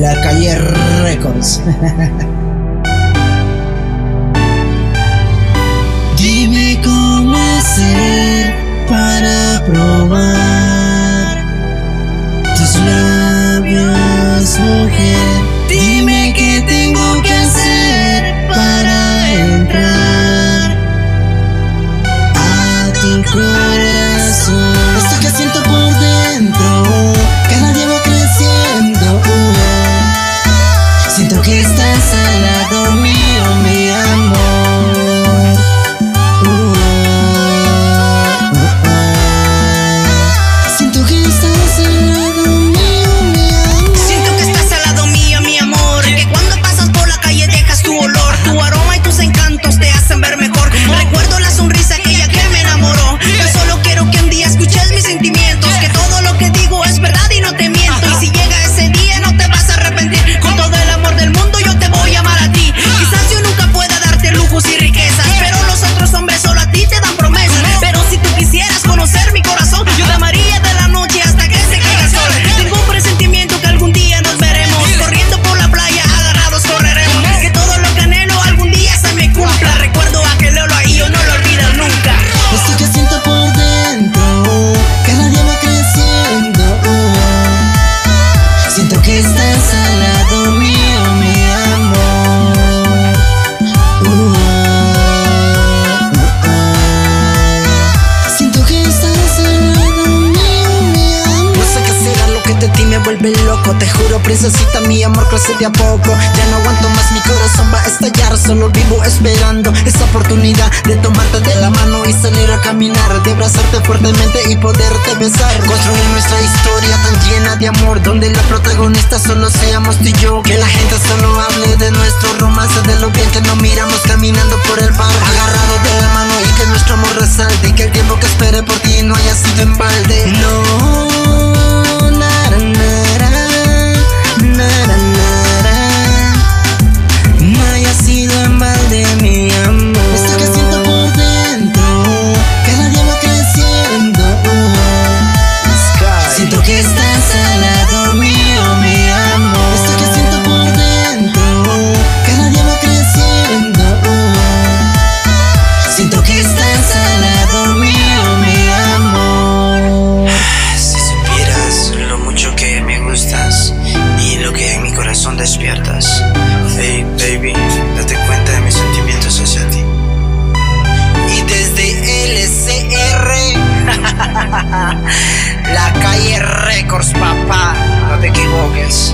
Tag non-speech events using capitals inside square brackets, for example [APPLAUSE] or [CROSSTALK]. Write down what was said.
La calle Records. [LAUGHS] Dime cómo hacer para probar tus labios, mujer. Dime qué tengo que hacer para entrar a tu corazón. Que estás vuelve loco. Te juro, princesita, mi amor crece de a poco. Ya no aguanto más, mi corazón va a estallar. Solo vivo esperando esa oportunidad de tomarte de la mano y salir a caminar. De abrazarte fuertemente y poderte besar. Construir nuestra historia tan llena de amor. Donde la protagonista solo seamos tú y yo. Que la gente solo hable de nuestro romance. De lo bien que nos miramos caminando por el bar. Agarrado de la mano y que nuestro amor resalte. Y que el tiempo que espere por ti no haya sido en Hey, baby, date cuenta de mis sentimientos hacia ti. Y desde LCR, [LAUGHS] la calle Records, papá. No te equivoques.